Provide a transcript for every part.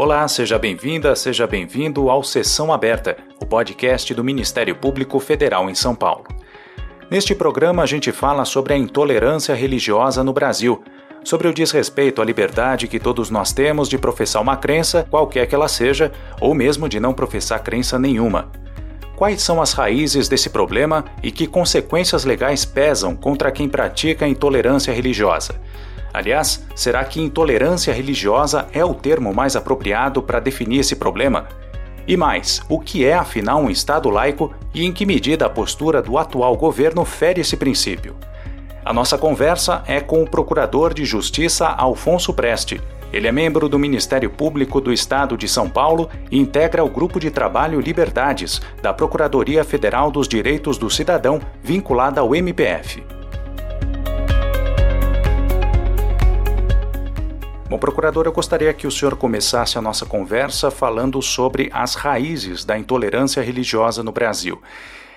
Olá, seja bem-vinda, seja bem-vindo ao Sessão Aberta, o podcast do Ministério Público Federal em São Paulo. Neste programa, a gente fala sobre a intolerância religiosa no Brasil, sobre o desrespeito à liberdade que todos nós temos de professar uma crença, qualquer que ela seja, ou mesmo de não professar crença nenhuma. Quais são as raízes desse problema e que consequências legais pesam contra quem pratica a intolerância religiosa? Aliás, será que intolerância religiosa é o termo mais apropriado para definir esse problema? E mais, o que é afinal um Estado laico e em que medida a postura do atual governo fere esse princípio? A nossa conversa é com o Procurador de Justiça Alfonso Preste. Ele é membro do Ministério Público do Estado de São Paulo e integra o Grupo de Trabalho Liberdades, da Procuradoria Federal dos Direitos do Cidadão, vinculada ao MPF. Bom, procurador, eu gostaria que o senhor começasse a nossa conversa falando sobre as raízes da intolerância religiosa no Brasil.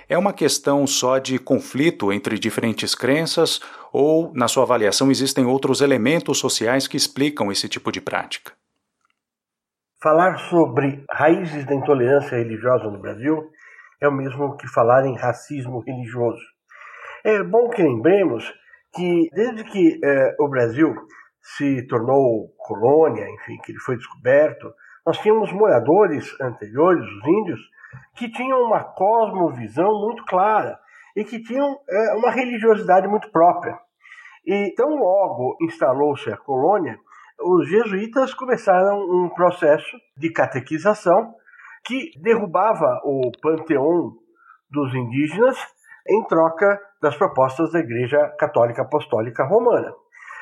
É uma questão só de conflito entre diferentes crenças ou, na sua avaliação, existem outros elementos sociais que explicam esse tipo de prática? Falar sobre raízes da intolerância religiosa no Brasil é o mesmo que falar em racismo religioso. É bom que lembremos que, desde que eh, o Brasil se tornou colônia, enfim, que ele foi descoberto, nós tínhamos moradores anteriores, os índios, que tinham uma cosmovisão muito clara e que tinham é, uma religiosidade muito própria. E tão logo instalou-se a colônia, os jesuítas começaram um processo de catequização que derrubava o panteão dos indígenas em troca das propostas da Igreja Católica Apostólica Romana.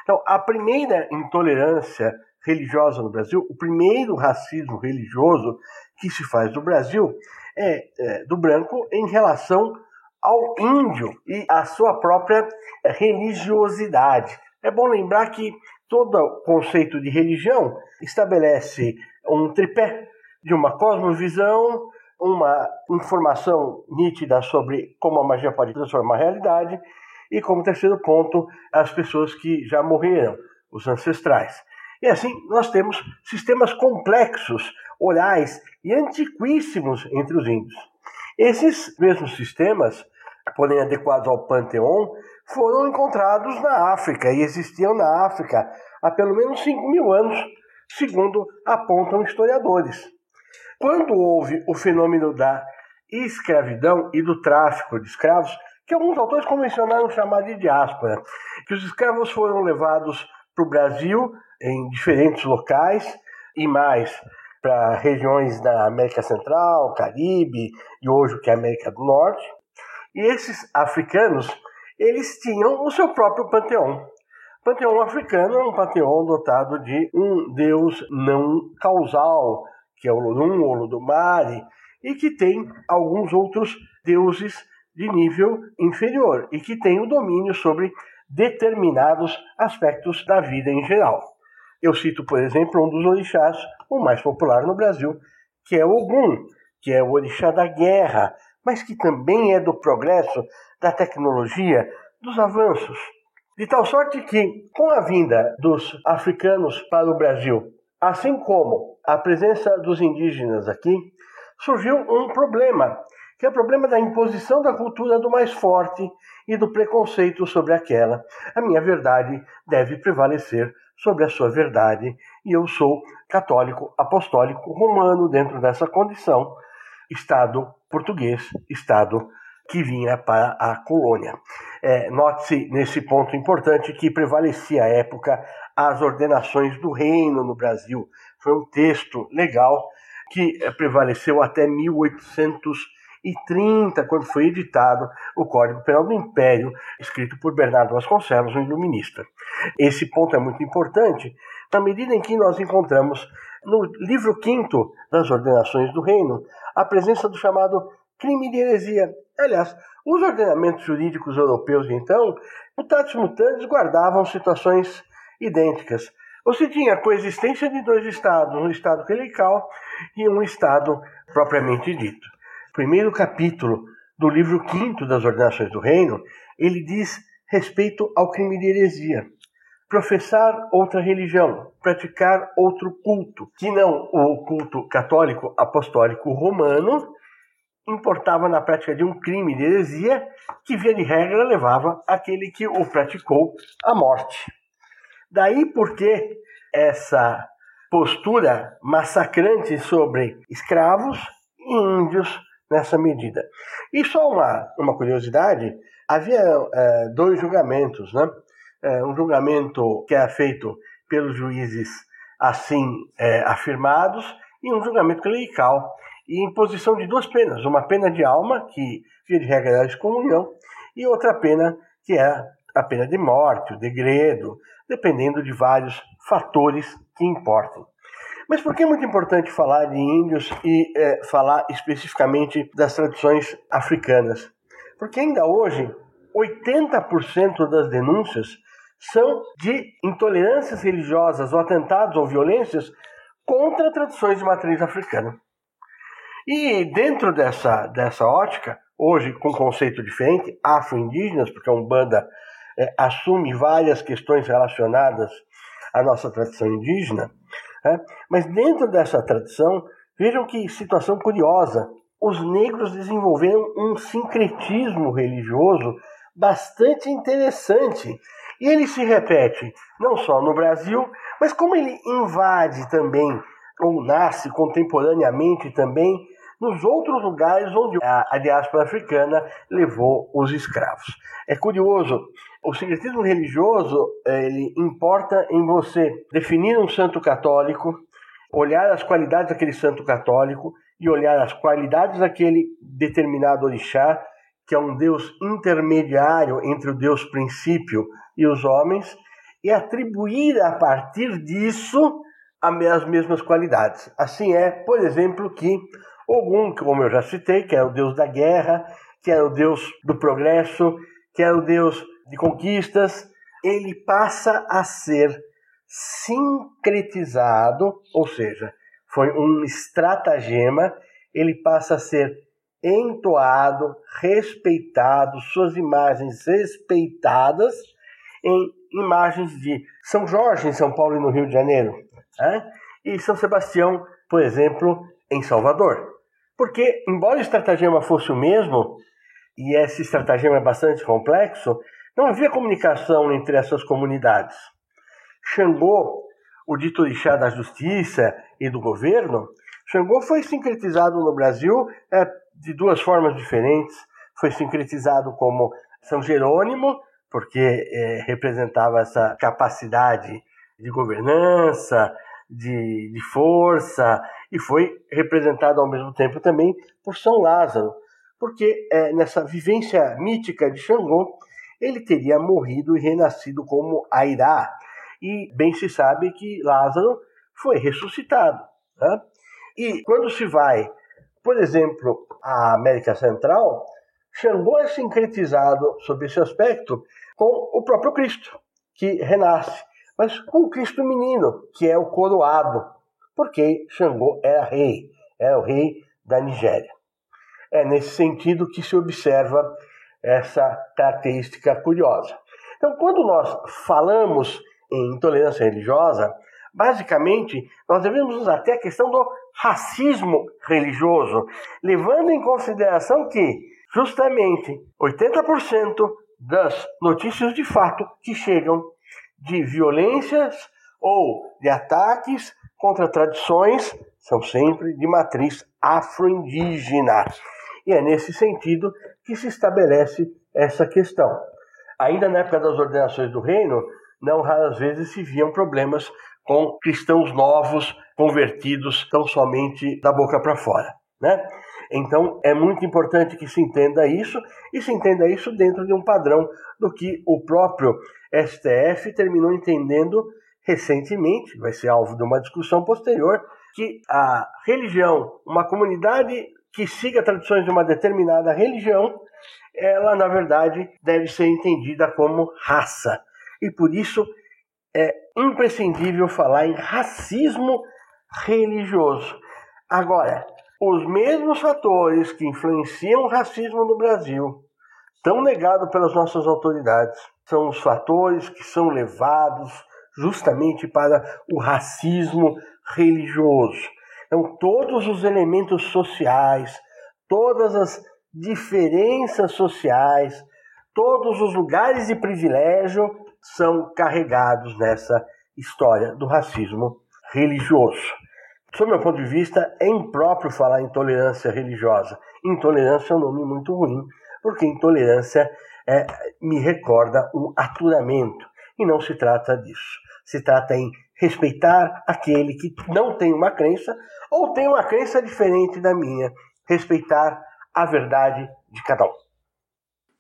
Então, a primeira intolerância religiosa no Brasil, o primeiro racismo religioso que se faz no Brasil é, é do branco em relação ao índio e à sua própria religiosidade. É bom lembrar que todo conceito de religião estabelece um tripé de uma cosmovisão, uma informação nítida sobre como a magia pode transformar a realidade e como terceiro ponto, as pessoas que já morreram, os ancestrais. E assim, nós temos sistemas complexos, orais e antiquíssimos entre os índios. Esses mesmos sistemas, porém adequados ao panteão, foram encontrados na África e existiam na África há pelo menos 5 mil anos, segundo apontam historiadores. Quando houve o fenômeno da escravidão e do tráfico de escravos, que alguns autores convencionaram chamar de diáspora, que os escravos foram levados para o Brasil em diferentes locais e mais para regiões da América Central, Caribe e hoje o que é América do Norte. E esses africanos, eles tinham o seu próprio panteão. O panteão africano é um panteão dotado de um deus não causal, que é o Lodum ou Lodomare, e que tem alguns outros deuses de nível inferior e que tem o domínio sobre determinados aspectos da vida em geral. Eu cito, por exemplo, um dos orixás, o mais popular no Brasil, que é Ogum, que é o orixá da guerra, mas que também é do progresso, da tecnologia, dos avanços. De tal sorte que, com a vinda dos africanos para o Brasil, assim como a presença dos indígenas aqui, surgiu um problema que é o problema da imposição da cultura do mais forte e do preconceito sobre aquela. A minha verdade deve prevalecer sobre a sua verdade, e eu sou católico apostólico romano dentro dessa condição, Estado português, Estado que vinha para a colônia. É, Note-se nesse ponto importante que prevalecia à época as ordenações do reino no Brasil. Foi um texto legal que prevaleceu até 1800 e 30, quando foi editado o Código Penal do Império, escrito por Bernardo Vasconcelos, um iluminista. Esse ponto é muito importante na medida em que nós encontramos no livro quinto das Ordenações do Reino a presença do chamado crime de heresia. Aliás, os ordenamentos jurídicos europeus, então, mutatis mutandis, guardavam situações idênticas. Você tinha a coexistência de dois estados, um estado clerical e um estado propriamente dito primeiro capítulo do livro quinto das Ordenações do Reino, ele diz respeito ao crime de heresia. professar outra religião, praticar outro culto, que não o culto católico apostólico romano, importava na prática de um crime de heresia que, via de regra, levava aquele que o praticou à morte. Daí porque essa postura massacrante sobre escravos índios nessa medida. E só uma, uma curiosidade: havia é, dois julgamentos, né? É, um julgamento que era feito pelos juízes assim é, afirmados e um julgamento clerical e imposição de duas penas, uma pena de alma, que via de regra era excomunhão, e outra pena que é a pena de morte, o degredo, dependendo de vários fatores que importem. Mas por que é muito importante falar de índios e é, falar especificamente das tradições africanas? Porque ainda hoje, 80% das denúncias são de intolerâncias religiosas ou atentados ou violências contra tradições de matriz africana. E dentro dessa, dessa ótica, hoje com conceito diferente, afro-indígenas, porque a Umbanda é, assume várias questões relacionadas à nossa tradição indígena, é, mas dentro dessa tradição, vejam que situação curiosa, os negros desenvolveram um sincretismo religioso bastante interessante. E ele se repete não só no Brasil, mas como ele invade também, ou nasce contemporaneamente também, nos outros lugares onde a, diáspora africana levou os escravos. É curioso, o sincretismo religioso ele importa em você definir um santo católico, olhar as qualidades daquele santo católico e olhar as qualidades daquele determinado orixá, que é um Deus intermediário entre o Deus princípio e os homens, e atribuir a partir disso as mesmas qualidades. Assim é, por exemplo, que Ogum, como eu já citei, que é o deus da guerra, que é o deus do progresso, que é o deus de conquistas, ele passa a ser sincretizado, ou seja, foi um estratagema, ele passa a ser entoado, respeitado, suas imagens respeitadas em imagens de São Jorge em São Paulo e no Rio de Janeiro, né? e São Sebastião, por exemplo, em Salvador. Porque, embora o estratagema fosse o mesmo, e esse estratagema é bastante complexo, não havia comunicação entre essas comunidades. Xangô, o dito orixá da justiça e do governo, Xangô foi sincretizado no Brasil é, de duas formas diferentes. Foi sincretizado como São Jerônimo, porque é, representava essa capacidade de governança, de, de força, e foi representado ao mesmo tempo também por São Lázaro, porque é, nessa vivência mítica de Xangô, ele teria morrido e renascido como Airá, e bem se sabe que Lázaro foi ressuscitado. Né? E quando se vai, por exemplo, à América Central, Xangô é sincretizado sob esse aspecto com o próprio Cristo, que renasce mas com o Cristo menino, que é o coroado, porque Xangô era rei, era o rei da Nigéria. É nesse sentido que se observa essa característica curiosa. Então, quando nós falamos em intolerância religiosa, basicamente nós devemos usar até a questão do racismo religioso, levando em consideração que justamente 80% das notícias de fato que chegam de violências ou de ataques contra tradições são sempre de matriz afro-indígena. E é nesse sentido que se estabelece essa questão. Ainda na época das ordenações do reino, não raras vezes se viam problemas com cristãos novos convertidos tão somente da boca para fora. Né? Então é muito importante que se entenda isso e se entenda isso dentro de um padrão do que o próprio STF terminou entendendo recentemente, vai ser alvo de uma discussão posterior, que a religião, uma comunidade que siga tradições de uma determinada religião, ela na verdade deve ser entendida como raça. E por isso é imprescindível falar em racismo religioso. Agora, os mesmos fatores que influenciam o racismo no Brasil, tão negado pelas nossas autoridades, são os fatores que são levados justamente para o racismo religioso. Então, todos os elementos sociais, todas as diferenças sociais, todos os lugares de privilégio são carregados nessa história do racismo religioso. Sob meu ponto de vista, é impróprio falar em tolerância religiosa. Intolerância é um nome muito ruim, porque intolerância é, me recorda um aturamento, e não se trata disso. Se trata em respeitar aquele que não tem uma crença ou tem uma crença diferente da minha. Respeitar a verdade de cada um.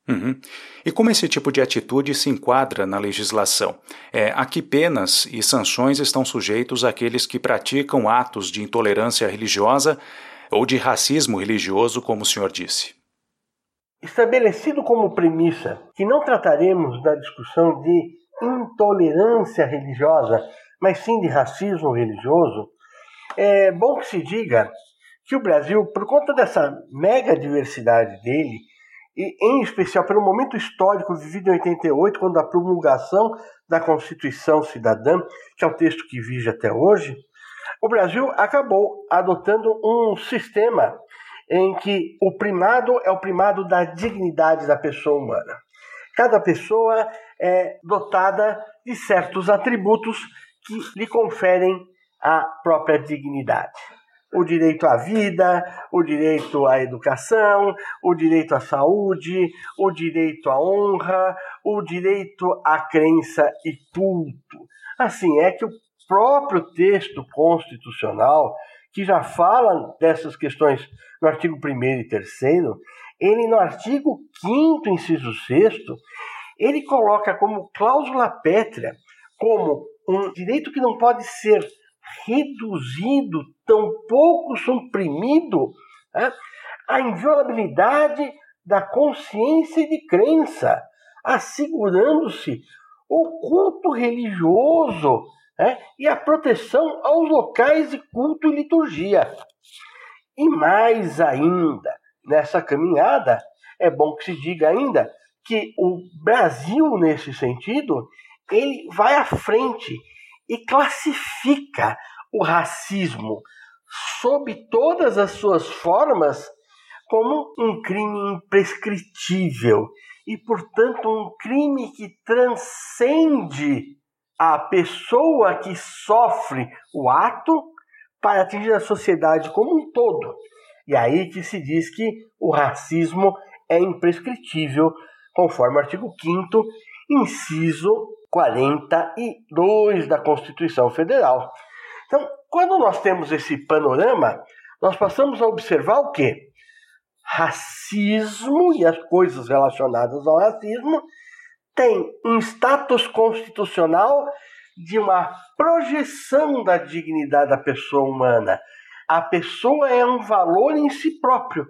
Uhum. E como esse tipo de atitude se enquadra na legislação? É, a que penas e sanções estão sujeitos aqueles que praticam atos de intolerância religiosa ou de racismo religioso, como o senhor disse? Estabelecido como premissa que não trataremos da discussão de intolerância religiosa, mas sim de racismo religioso, é bom que se diga que o Brasil, por conta dessa mega diversidade dele, e em especial pelo momento histórico vivido em 88, quando a promulgação da Constituição Cidadã, que é o texto que vige até hoje, o Brasil acabou adotando um sistema em que o primado é o primado da dignidade da pessoa humana. Cada pessoa é dotada de certos atributos que lhe conferem a própria dignidade o direito à vida, o direito à educação, o direito à saúde, o direito à honra, o direito à crença e culto. Assim, é que o próprio texto constitucional, que já fala dessas questões no artigo 1 e 3, ele no artigo 5 inciso 6 ele coloca como cláusula pétrea, como um direito que não pode ser reduzido, tampouco suprimido né, a inviolabilidade da consciência e de crença, assegurando-se o culto religioso né, e a proteção aos locais de culto e liturgia. E mais ainda, nessa caminhada, é bom que se diga ainda que o Brasil, nesse sentido, ele vai à frente e classifica o racismo sob todas as suas formas como um crime imprescritível e, portanto, um crime que transcende a pessoa que sofre o ato para atingir a sociedade como um todo. E aí que se diz que o racismo é imprescritível, conforme o artigo 5 inciso 42 da Constituição Federal. Então, quando nós temos esse panorama, nós passamos a observar o quê? Racismo e as coisas relacionadas ao racismo têm um status constitucional de uma projeção da dignidade da pessoa humana. A pessoa é um valor em si próprio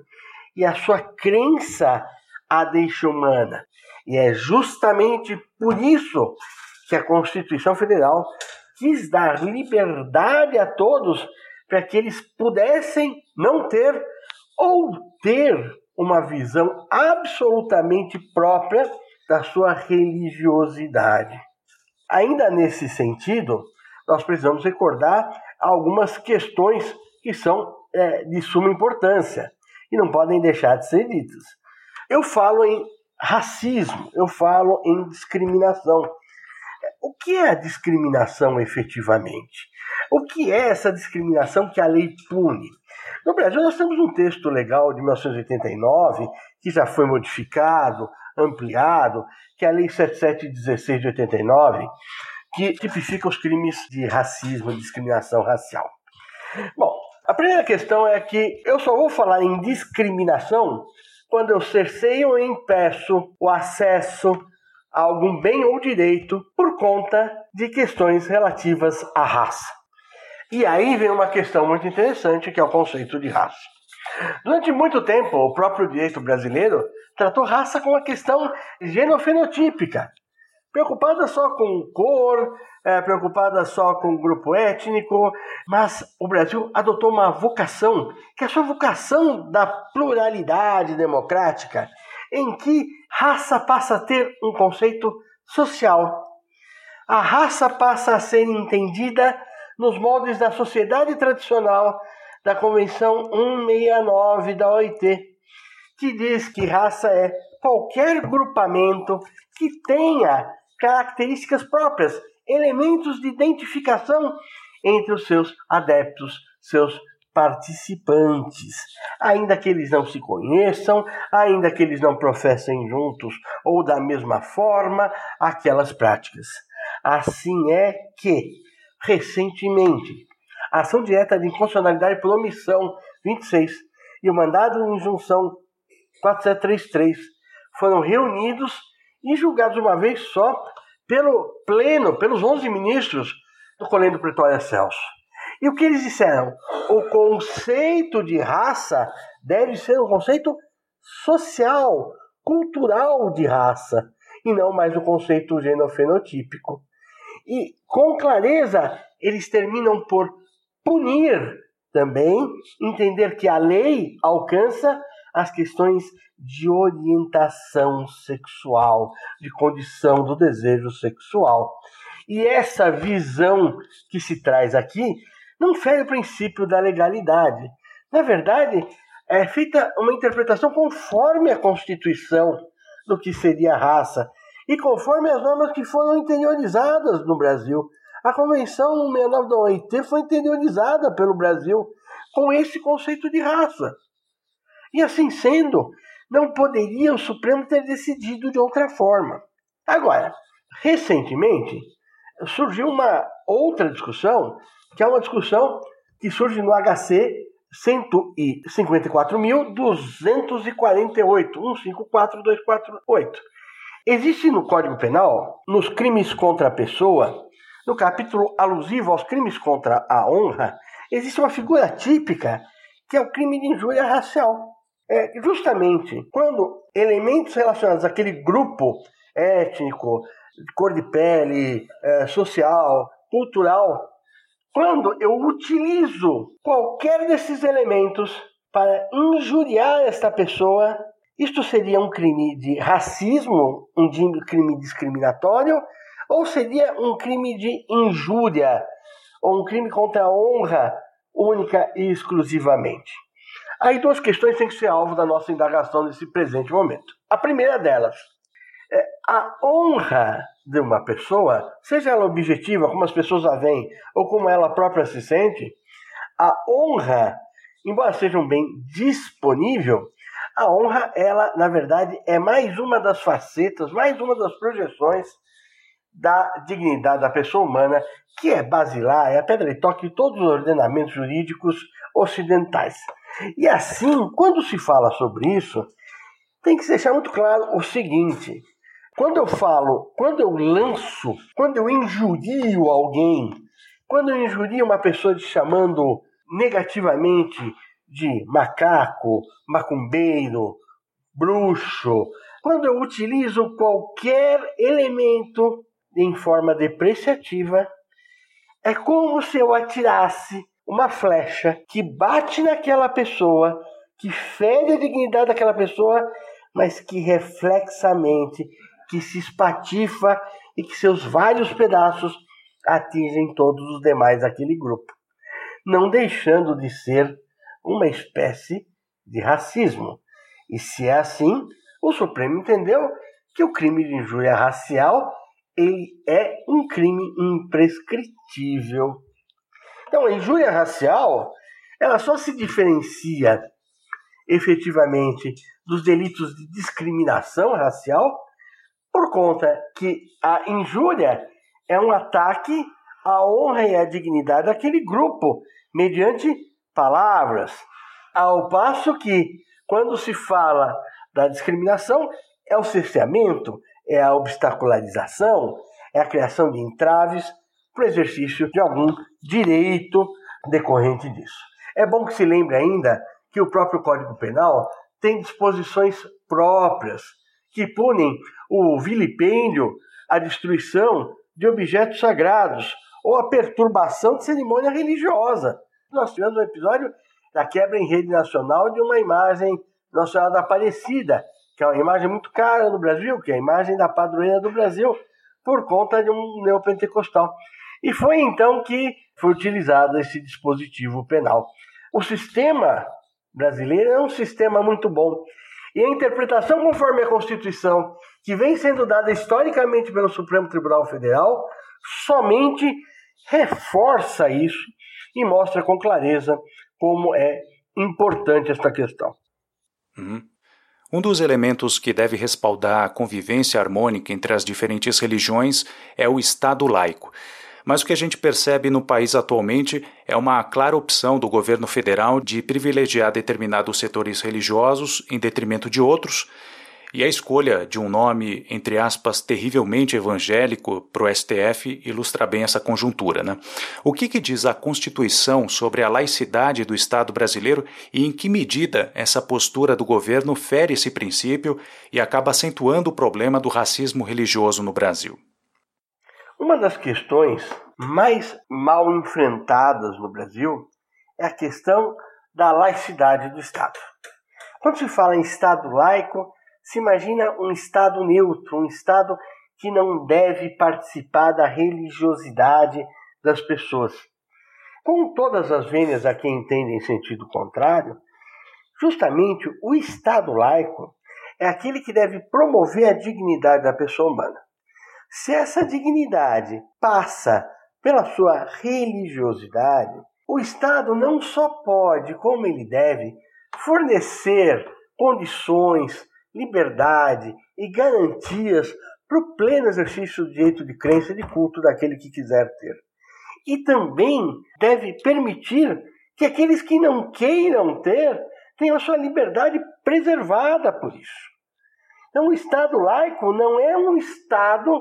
e a sua crença a deixa humana. E é justamente por isso que a Constituição Federal quis dar liberdade a todos para que eles pudessem não ter ou ter uma visão absolutamente própria da sua religiosidade. Ainda nesse sentido, nós precisamos recordar algumas questões que são é, de suma importância e não podem deixar de ser ditas. Eu falo em racismo, eu falo em discriminação. O que é a discriminação efetivamente? O que é essa discriminação que a lei pune? No Brasil, nós temos um texto legal de 1989, que já foi modificado, ampliado, que é a Lei 7716 de 89, que tipifica os crimes de racismo discriminação racial. Bom, a primeira questão é que eu só vou falar em discriminação quando eu cerceio ou impeço o acesso a algum bem ou direito por conta de questões relativas à raça. E aí vem uma questão muito interessante que é o conceito de raça. Durante muito tempo, o próprio direito brasileiro tratou raça como uma questão genofenotípica, preocupada só com cor, é, preocupada só com grupo étnico, mas o Brasil adotou uma vocação, que é a sua vocação da pluralidade democrática, em que raça passa a ter um conceito social. a raça passa a ser entendida nos moldes da sociedade tradicional da Convenção 169 da OIT, que diz que raça é qualquer grupamento que tenha características próprias, elementos de identificação entre os seus adeptos, seus participantes, ainda que eles não se conheçam, ainda que eles não professem juntos ou da mesma forma aquelas práticas. Assim é que, recentemente, a ação direta de inconstitucionalidade por omissão 26 e o mandado de injunção 4733 foram reunidos e julgados uma vez só pelo pleno, pelos 11 ministros do Colégio Pretória Celso. E o que eles disseram? O conceito de raça deve ser um conceito social, cultural de raça, e não mais o conceito genofenotípico. E com clareza, eles terminam por punir também, entender que a lei alcança as questões de orientação sexual, de condição do desejo sexual. E essa visão que se traz aqui não fere o princípio da legalidade. Na verdade, é feita uma interpretação conforme a Constituição do que seria a raça e conforme as normas que foram interiorizadas no Brasil. A Convenção 169 da OIT foi interiorizada pelo Brasil com esse conceito de raça. E assim sendo, não poderia o Supremo ter decidido de outra forma. Agora, recentemente, surgiu uma outra discussão que é uma discussão que surge no HC 154.248, 154248. Existe no Código Penal, nos crimes contra a pessoa, no capítulo alusivo aos crimes contra a honra, existe uma figura típica que é o crime de injúria racial. É justamente quando elementos relacionados àquele grupo étnico, cor de pele, é, social, cultural, quando eu utilizo qualquer desses elementos para injuriar esta pessoa, isto seria um crime de racismo, um crime discriminatório, ou seria um crime de injúria, ou um crime contra a honra única e exclusivamente? Aí duas questões têm que ser alvo da nossa indagação nesse presente momento. A primeira delas, é a honra de uma pessoa, seja ela objetiva, como as pessoas a veem, ou como ela própria se sente, a honra, embora seja um bem disponível, a honra, ela, na verdade, é mais uma das facetas, mais uma das projeções da dignidade da pessoa humana, que é basilar, é a pedra de toque de todos os ordenamentos jurídicos ocidentais. E assim, quando se fala sobre isso, tem que deixar muito claro o seguinte: quando eu falo, quando eu lanço, quando eu injurio alguém, quando eu injurio uma pessoa te chamando negativamente de macaco, macumbeiro, bruxo, quando eu utilizo qualquer elemento em forma depreciativa, é como se eu atirasse uma flecha que bate naquela pessoa, que fere a dignidade daquela pessoa, mas que reflexamente que se espatifa e que seus vários pedaços atingem todos os demais daquele grupo, não deixando de ser uma espécie de racismo. E se é assim, o Supremo entendeu que o crime de injúria racial ele é um crime imprescritível. Então, a injúria racial ela só se diferencia efetivamente dos delitos de discriminação racial por conta que a injúria é um ataque à honra e à dignidade daquele grupo, mediante palavras. Ao passo que, quando se fala da discriminação, é o cerceamento, é a obstacularização, é a criação de entraves para o exercício de algum direito decorrente disso. É bom que se lembre ainda que o próprio Código Penal tem disposições próprias que punem o vilipêndio, a destruição de objetos sagrados ou a perturbação de cerimônia religiosa. Nós tivemos um episódio da quebra em rede nacional de uma imagem Nossa Senhora da Aparecida, que é uma imagem muito cara no Brasil, que é a imagem da padroeira do Brasil, por conta de um neopentecostal. E foi então que foi utilizado esse dispositivo penal. O sistema brasileiro é um sistema muito bom. E a interpretação conforme a Constituição, que vem sendo dada historicamente pelo Supremo Tribunal Federal, somente reforça isso e mostra com clareza como é importante esta questão. Uhum. Um dos elementos que deve respaldar a convivência harmônica entre as diferentes religiões é o Estado laico. Mas o que a gente percebe no país atualmente é uma clara opção do governo federal de privilegiar determinados setores religiosos em detrimento de outros, e a escolha de um nome, entre aspas, terrivelmente evangélico para o STF ilustra bem essa conjuntura. Né? O que, que diz a Constituição sobre a laicidade do Estado brasileiro e em que medida essa postura do governo fere esse princípio e acaba acentuando o problema do racismo religioso no Brasil? Uma das questões mais mal enfrentadas no Brasil é a questão da laicidade do Estado. Quando se fala em Estado laico, se imagina um Estado neutro, um Estado que não deve participar da religiosidade das pessoas. Com todas as vênias a quem entendem em sentido contrário, justamente o Estado laico é aquele que deve promover a dignidade da pessoa humana. Se essa dignidade passa pela sua religiosidade, o Estado não só pode, como ele deve, fornecer condições, liberdade e garantias para o pleno exercício do direito de crença e de culto daquele que quiser ter. E também deve permitir que aqueles que não queiram ter tenham a sua liberdade preservada por isso. Então, o Estado laico não é um Estado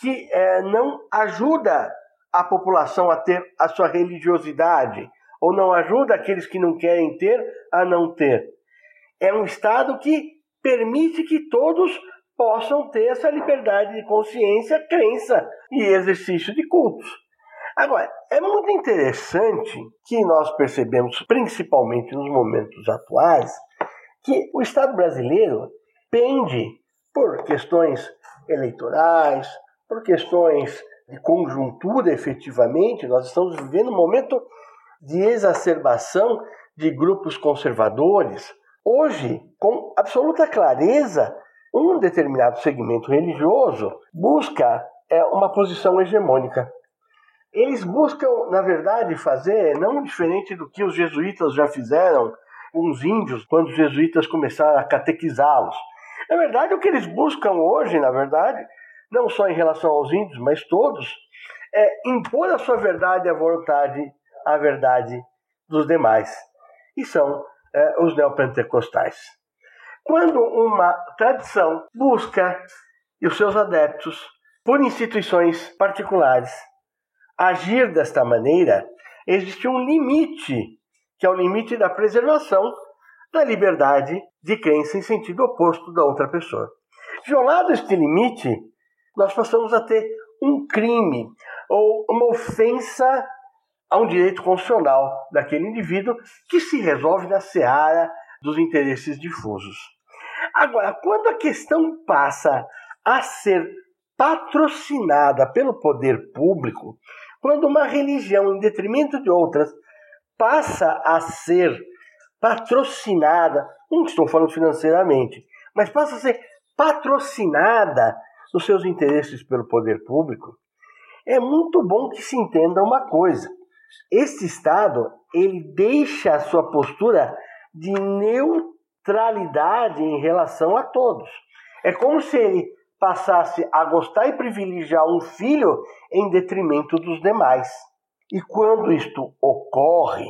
que é, não ajuda a população a ter a sua religiosidade, ou não ajuda aqueles que não querem ter a não ter. É um Estado que permite que todos possam ter essa liberdade de consciência, crença e exercício de cultos. Agora, é muito interessante que nós percebemos, principalmente nos momentos atuais, que o Estado brasileiro pende por questões eleitorais, por questões de conjuntura efetivamente, nós estamos vivendo um momento de exacerbação de grupos conservadores. Hoje, com absoluta clareza, um determinado segmento religioso busca é, uma posição hegemônica. Eles buscam, na verdade, fazer não diferente do que os jesuítas já fizeram com os índios quando os jesuítas começaram a catequizá-los. Na verdade, o que eles buscam hoje, na verdade, não só em relação aos índios, mas todos, é impor a sua verdade à vontade, à verdade dos demais. E são é, os neopentecostais. Quando uma tradição busca, e os seus adeptos, por instituições particulares, agir desta maneira, existe um limite, que é o limite da preservação da liberdade de crença em sentido oposto da outra pessoa. Violado este limite, nós passamos a ter um crime ou uma ofensa a um direito constitucional daquele indivíduo que se resolve na seara dos interesses difusos. Agora, quando a questão passa a ser patrocinada pelo poder público, quando uma religião, em detrimento de outras, passa a ser patrocinada, não estou falando financeiramente, mas passa a ser patrocinada nos seus interesses pelo poder público, é muito bom que se entenda uma coisa. Este Estado, ele deixa a sua postura de neutralidade em relação a todos. É como se ele passasse a gostar e privilegiar um filho em detrimento dos demais. E quando isto ocorre,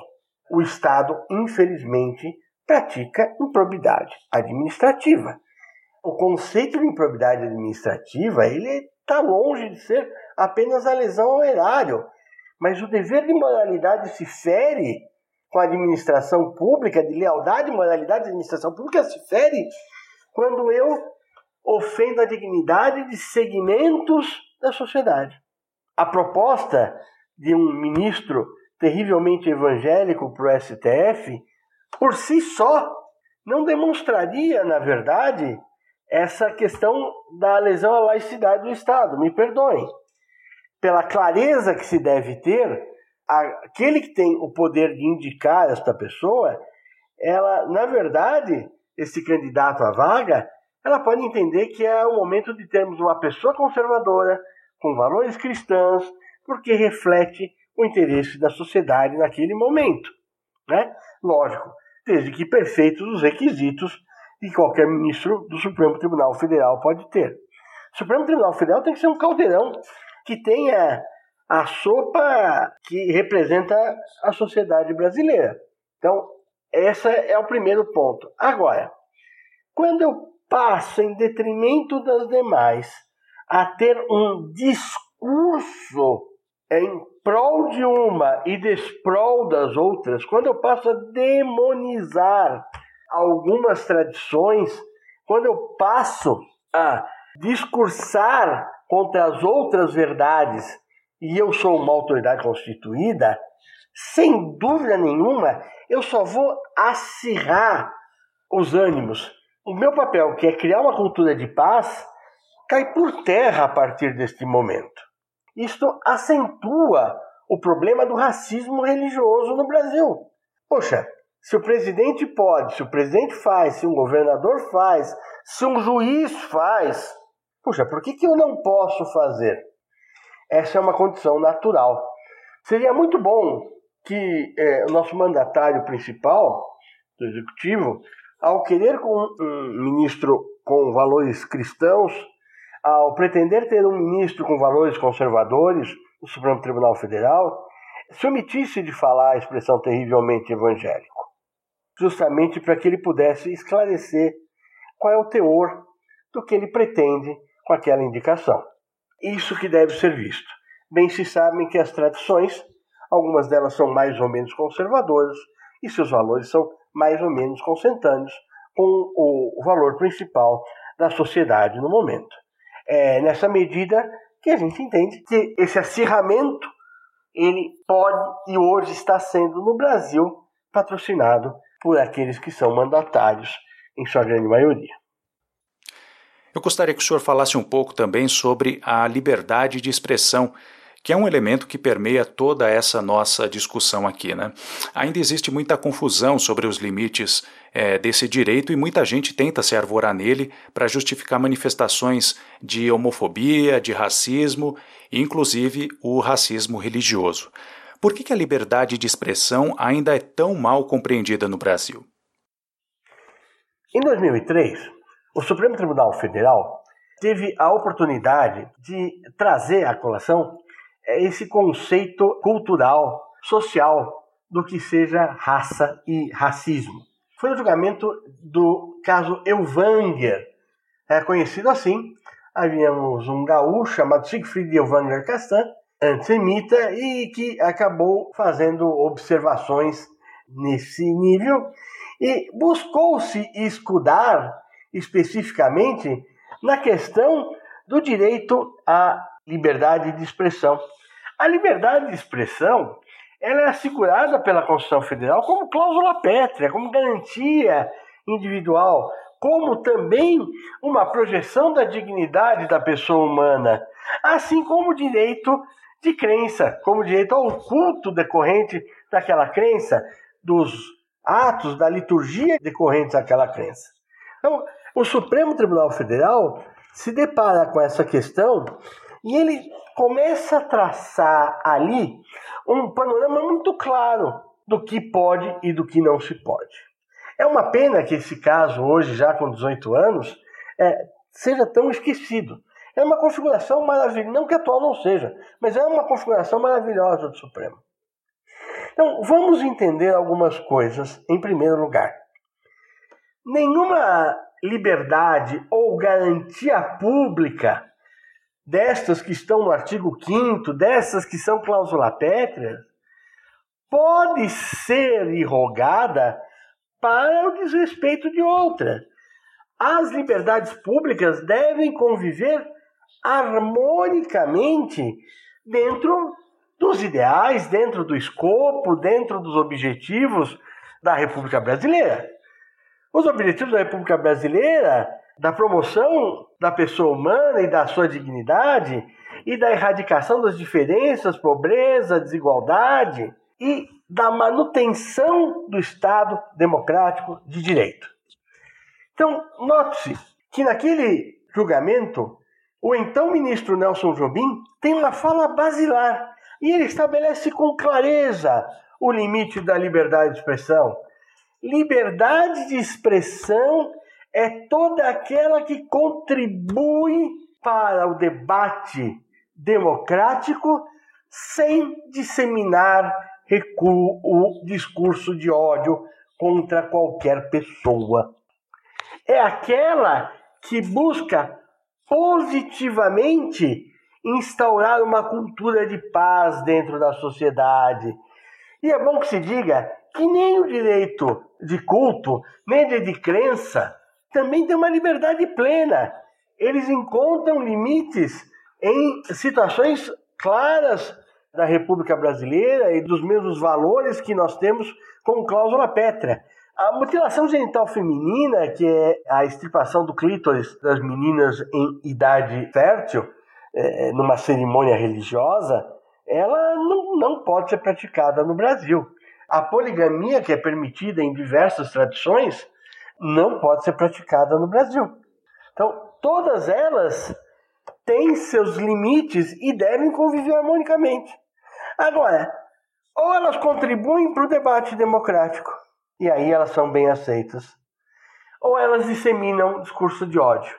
o Estado, infelizmente, pratica improbidade administrativa o conceito de improbidade administrativa ele está longe de ser apenas a lesão ao erário, mas o dever de moralidade se fere com a administração pública, de lealdade e moralidade da administração pública se fere quando eu ofendo a dignidade de segmentos da sociedade. A proposta de um ministro terrivelmente evangélico para o STF, por si só, não demonstraria, na verdade, essa questão da lesão à laicidade do Estado. Me perdoem. Pela clareza que se deve ter, aquele que tem o poder de indicar esta pessoa, ela, na verdade, esse candidato à vaga, ela pode entender que é o momento de termos uma pessoa conservadora, com valores cristãos, porque reflete o interesse da sociedade naquele momento. Né? Lógico, desde que perfeitos os requisitos que qualquer ministro do Supremo Tribunal Federal pode ter. O Supremo Tribunal Federal tem que ser um caldeirão que tenha a sopa que representa a sociedade brasileira. Então, esse é o primeiro ponto. Agora, quando eu passo em detrimento das demais a ter um discurso em prol de uma e desprol das outras, quando eu passo a demonizar algumas tradições, quando eu passo a discursar contra as outras verdades e eu sou uma autoridade constituída, sem dúvida nenhuma, eu só vou acirrar os ânimos. O meu papel, que é criar uma cultura de paz, cai por terra a partir deste momento. Isto acentua o problema do racismo religioso no Brasil. Poxa, se o presidente pode, se o presidente faz, se um governador faz, se um juiz faz, puxa, por que, que eu não posso fazer? Essa é uma condição natural. Seria muito bom que é, o nosso mandatário principal do executivo, ao querer com um ministro com valores cristãos, ao pretender ter um ministro com valores conservadores no Supremo Tribunal Federal, se omitisse de falar a expressão terrivelmente evangélico, justamente para que ele pudesse esclarecer qual é o teor do que ele pretende com aquela indicação. Isso que deve ser visto. Bem se sabem que as tradições, algumas delas são mais ou menos conservadoras e seus valores são mais ou menos consentâneos com o valor principal da sociedade no momento. É nessa medida que a gente entende que esse acirramento ele pode e hoje está sendo no Brasil patrocinado por aqueles que são mandatários em sua grande maioria. Eu gostaria que o senhor falasse um pouco também sobre a liberdade de expressão, que é um elemento que permeia toda essa nossa discussão aqui. Né? Ainda existe muita confusão sobre os limites é, desse direito e muita gente tenta se arvorar nele para justificar manifestações de homofobia, de racismo, inclusive o racismo religioso. Por que, que a liberdade de expressão ainda é tão mal compreendida no Brasil? Em 2003, o Supremo Tribunal Federal teve a oportunidade de trazer à colação eh, esse conceito cultural, social, do que seja raça e racismo. Foi o julgamento do caso Elvanger, é conhecido assim. Havíamos um gaúcho chamado Siegfried Elvanger Castan, antissemita, e que acabou fazendo observações nesse nível e buscou-se escudar especificamente na questão do direito à liberdade de expressão. A liberdade de expressão ela é assegurada pela Constituição Federal como cláusula pétrea, como garantia individual, como também uma projeção da dignidade da pessoa humana, assim como o direito de crença, como direito ao culto decorrente daquela crença, dos atos da liturgia decorrentes daquela crença. Então, o Supremo Tribunal Federal se depara com essa questão e ele começa a traçar ali um panorama muito claro do que pode e do que não se pode. É uma pena que esse caso, hoje já com 18 anos, é, seja tão esquecido. É uma configuração maravilhosa, não que atual não seja, mas é uma configuração maravilhosa do Supremo. Então, vamos entender algumas coisas em primeiro lugar. Nenhuma liberdade ou garantia pública destas que estão no artigo 5 dessas que são cláusula pétrea, pode ser irrogada para o desrespeito de outra. As liberdades públicas devem conviver harmonicamente dentro dos ideais, dentro do escopo, dentro dos objetivos da República Brasileira. Os objetivos da República Brasileira da promoção da pessoa humana e da sua dignidade e da erradicação das diferenças, pobreza, desigualdade e da manutenção do Estado democrático de direito. Então, note-se que naquele julgamento, o então ministro Nelson Jobim tem uma fala basilar e ele estabelece com clareza o limite da liberdade de expressão. Liberdade de expressão é toda aquela que contribui para o debate democrático sem disseminar recuo o discurso de ódio contra qualquer pessoa. É aquela que busca positivamente instaurar uma cultura de paz dentro da sociedade. E é bom que se diga que nem o direito de culto, nem o de crença, também tem uma liberdade plena. Eles encontram limites em situações claras da República Brasileira e dos mesmos valores que nós temos com cláusula pétrea. A mutilação genital feminina, que é a extirpação do clítoris das meninas em idade fértil, é, numa cerimônia religiosa, ela não, não pode ser praticada no Brasil. A poligamia, que é permitida em diversas tradições, não pode ser praticada no Brasil. Então, todas elas têm seus limites e devem conviver harmonicamente. Agora, ou elas contribuem para o debate democrático, e aí elas são bem aceitas, ou elas disseminam discurso de ódio.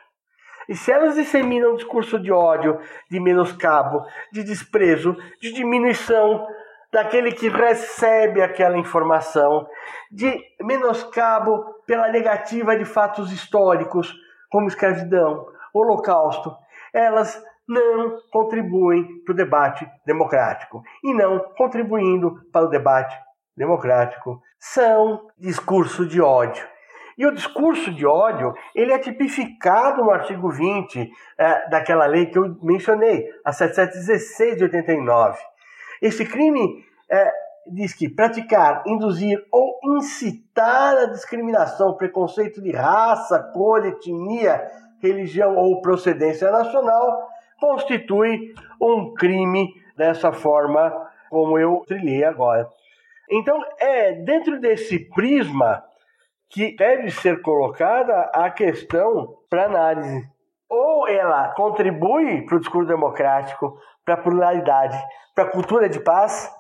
E se elas disseminam discurso de ódio, de menoscabo, de desprezo, de diminuição daquele que recebe aquela informação, de menoscabo pela negativa de fatos históricos, como escravidão, holocausto, elas não contribuem para o debate democrático. E não contribuindo para o debate democrático, são discurso de ódio. E o discurso de ódio, ele é tipificado no artigo 20 é, daquela lei que eu mencionei, a 7716 de 89. Esse crime é, diz que praticar, induzir ou incitar a discriminação, preconceito de raça, cor, etnia, religião ou procedência nacional constitui um crime dessa forma como eu trilhei agora. Então, é dentro desse prisma que deve ser colocada a questão para análise. Ou ela contribui para o discurso democrático, para a pluralidade, para a cultura de paz,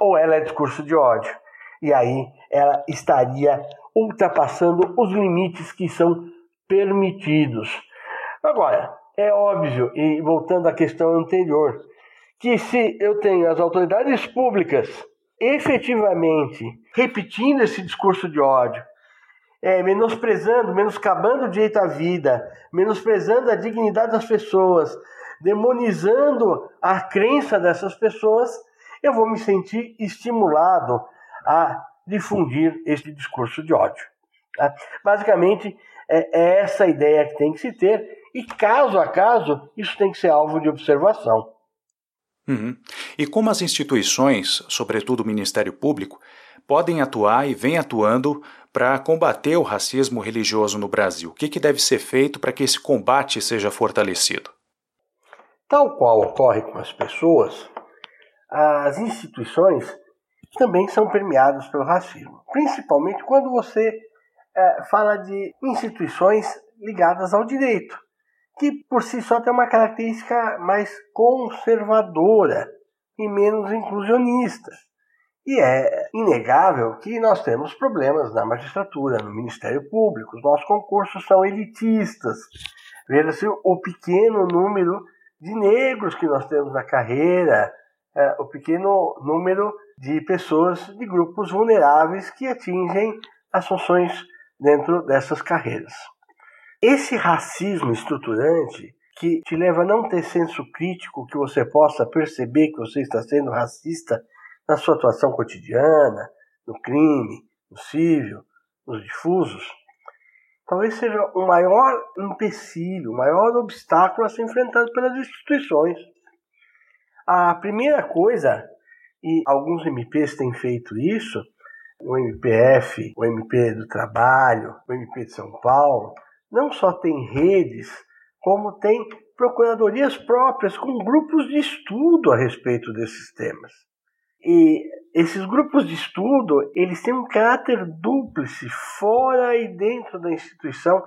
ou ela é discurso de ódio. E aí ela estaria ultrapassando os limites que são permitidos. Agora, é óbvio, e voltando à questão anterior, que se eu tenho as autoridades públicas efetivamente repetindo esse discurso de ódio, é, menosprezando, menoscabando o direito à vida, menosprezando a dignidade das pessoas, demonizando a crença dessas pessoas, eu vou me sentir estimulado a difundir este discurso de ódio. Tá? Basicamente, é, é essa ideia que tem que se ter, e caso a caso, isso tem que ser alvo de observação. Uhum. E como as instituições, sobretudo o Ministério Público, podem atuar e vêm atuando para combater o racismo religioso no Brasil? O que, que deve ser feito para que esse combate seja fortalecido? Tal qual ocorre com as pessoas, as instituições também são permeadas pelo racismo, principalmente quando você é, fala de instituições ligadas ao direito, que por si só tem uma característica mais conservadora e menos inclusionista. E é inegável que nós temos problemas na magistratura, no Ministério Público. Os nossos concursos são elitistas. Veja-se o pequeno número de negros que nós temos na carreira, é, o pequeno número de pessoas de grupos vulneráveis que atingem as funções dentro dessas carreiras. Esse racismo estruturante que te leva a não ter senso crítico, que você possa perceber que você está sendo racista na sua atuação cotidiana, no crime, no civil, nos difusos, talvez seja o maior empecilho, o maior obstáculo a ser enfrentado pelas instituições. A primeira coisa, e alguns MPs têm feito isso, o MPF, o MP do Trabalho, o MP de São Paulo, não só tem redes, como tem procuradorias próprias com grupos de estudo a respeito desses temas. E esses grupos de estudo, eles têm um caráter dúplice, fora e dentro da instituição,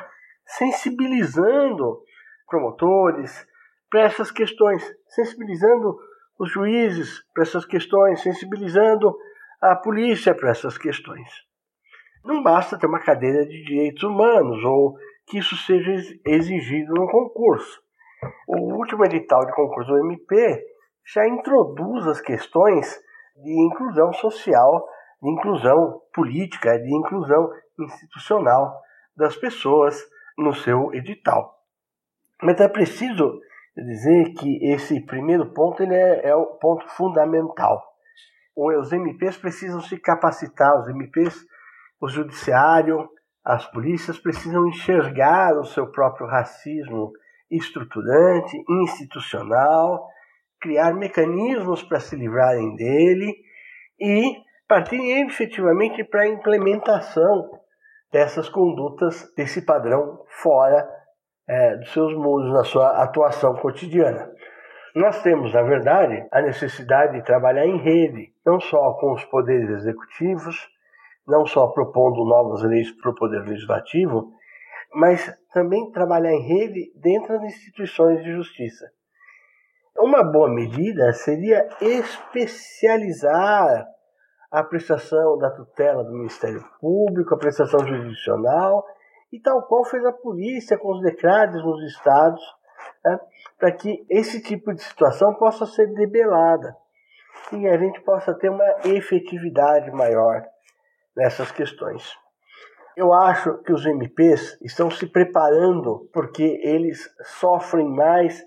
sensibilizando promotores para essas questões, sensibilizando os juízes para essas questões, sensibilizando a polícia para essas questões. Não basta ter uma cadeira de direitos humanos ou que isso seja exigido no concurso. O último edital de concurso do MP já introduz as questões de inclusão social, de inclusão política, de inclusão institucional das pessoas no seu edital. Mas é preciso dizer que esse primeiro ponto ele é, é o ponto fundamental. Os MPs precisam se capacitar, os MPs, o judiciário, as polícias precisam enxergar o seu próprio racismo estruturante, institucional, criar mecanismos para se livrarem dele e partirem efetivamente para a implementação dessas condutas, desse padrão fora é, dos seus muros, na sua atuação cotidiana. Nós temos, na verdade, a necessidade de trabalhar em rede, não só com os poderes executivos, não só propondo novas leis para o Poder Legislativo, mas também trabalhar em rede dentro das instituições de justiça. Uma boa medida seria especializar a prestação da tutela do Ministério Público, a prestação jurisdicional, e tal qual fez a polícia com os decretos nos estados, né, para que esse tipo de situação possa ser debelada e a gente possa ter uma efetividade maior nessas questões. Eu acho que os MPs estão se preparando porque eles sofrem mais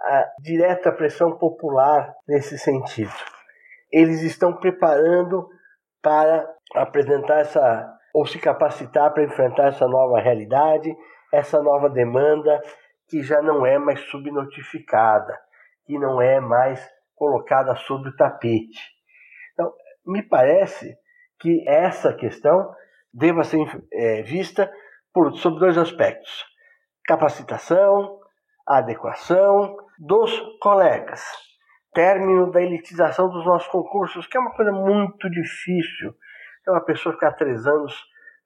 a direta pressão popular nesse sentido. Eles estão preparando para apresentar essa ou se capacitar para enfrentar essa nova realidade, essa nova demanda que já não é mais subnotificada, que não é mais colocada sobre o tapete. Então, me parece que essa questão deva ser é, vista por, sob dois aspectos: capacitação, adequação dos colegas, término da elitização dos nossos concursos, que é uma coisa muito difícil. Então, uma pessoa ficar três anos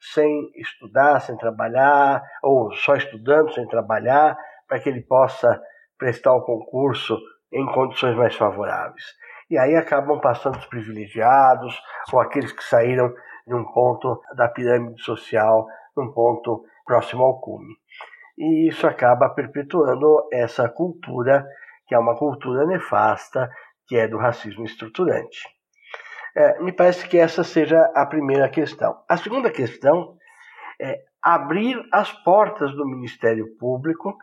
sem estudar, sem trabalhar, ou só estudando, sem trabalhar, para que ele possa prestar o concurso em condições mais favoráveis e aí acabam passando os privilegiados ou aqueles que saíram de um ponto da pirâmide social, num ponto próximo ao cume. E isso acaba perpetuando essa cultura, que é uma cultura nefasta, que é do racismo estruturante. É, me parece que essa seja a primeira questão. A segunda questão é abrir as portas do Ministério Público,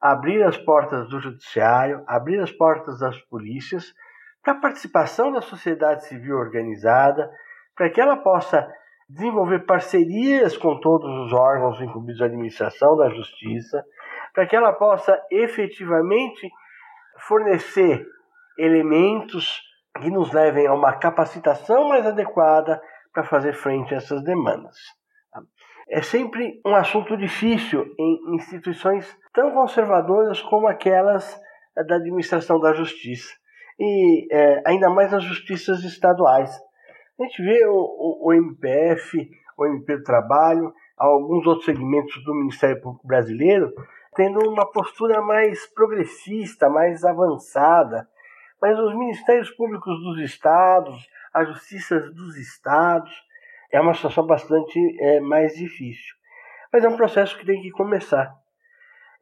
abrir as portas do Judiciário, abrir as portas das polícias para a participação da sociedade civil organizada, para que ela possa desenvolver parcerias com todos os órgãos incumbidos da administração da justiça, para que ela possa efetivamente fornecer elementos que nos levem a uma capacitação mais adequada para fazer frente a essas demandas. É sempre um assunto difícil em instituições tão conservadoras como aquelas da administração da justiça e é, ainda mais nas justiças estaduais. A gente vê o, o, o MPF, o MP do Trabalho, alguns outros segmentos do Ministério Público Brasileiro tendo uma postura mais progressista, mais avançada. Mas os ministérios públicos dos estados, as justiças dos estados, é uma situação bastante é, mais difícil. Mas é um processo que tem que começar.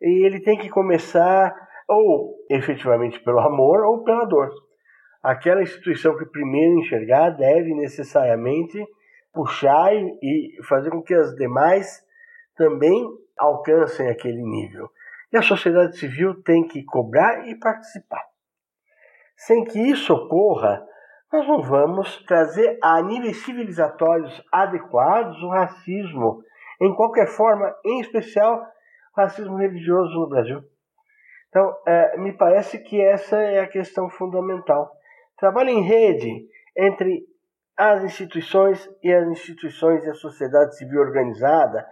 E ele tem que começar ou efetivamente pelo amor ou pela dor. Aquela instituição que primeiro enxergar deve necessariamente puxar e fazer com que as demais também alcancem aquele nível. E a sociedade civil tem que cobrar e participar. Sem que isso ocorra, nós não vamos trazer a níveis civilizatórios adequados o racismo, em qualquer forma, em especial racismo religioso no Brasil. Então, é, me parece que essa é a questão fundamental. Trabalho em rede entre as instituições e as instituições e a sociedade civil organizada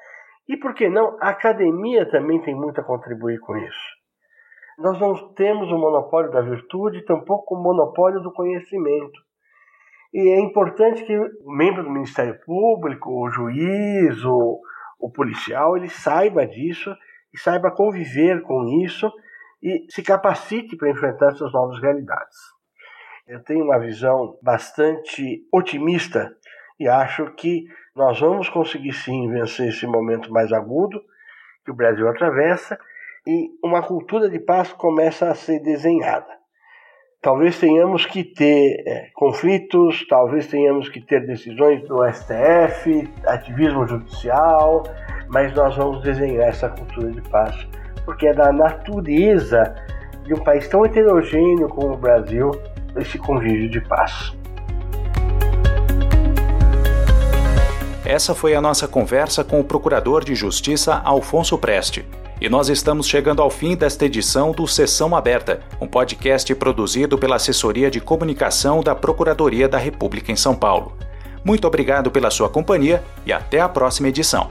E por que não? A academia também tem muito a contribuir com isso. Nós não temos o monopólio da virtude, tampouco o monopólio do conhecimento. E é importante que o membro do Ministério Público, o juiz, o, o policial, ele saiba disso e saiba conviver com isso e se capacite para enfrentar essas novas realidades. Eu tenho uma visão bastante otimista e acho que nós vamos conseguir sim vencer esse momento mais agudo que o Brasil atravessa e uma cultura de paz começa a ser desenhada. Talvez tenhamos que ter é, conflitos, talvez tenhamos que ter decisões do STF, ativismo judicial, mas nós vamos desenhar essa cultura de paz, porque é da natureza de um país tão heterogêneo como o Brasil esse convívio de paz. Essa foi a nossa conversa com o Procurador de Justiça Alfonso Preste. E nós estamos chegando ao fim desta edição do Sessão Aberta, um podcast produzido pela Assessoria de Comunicação da Procuradoria da República em São Paulo. Muito obrigado pela sua companhia e até a próxima edição.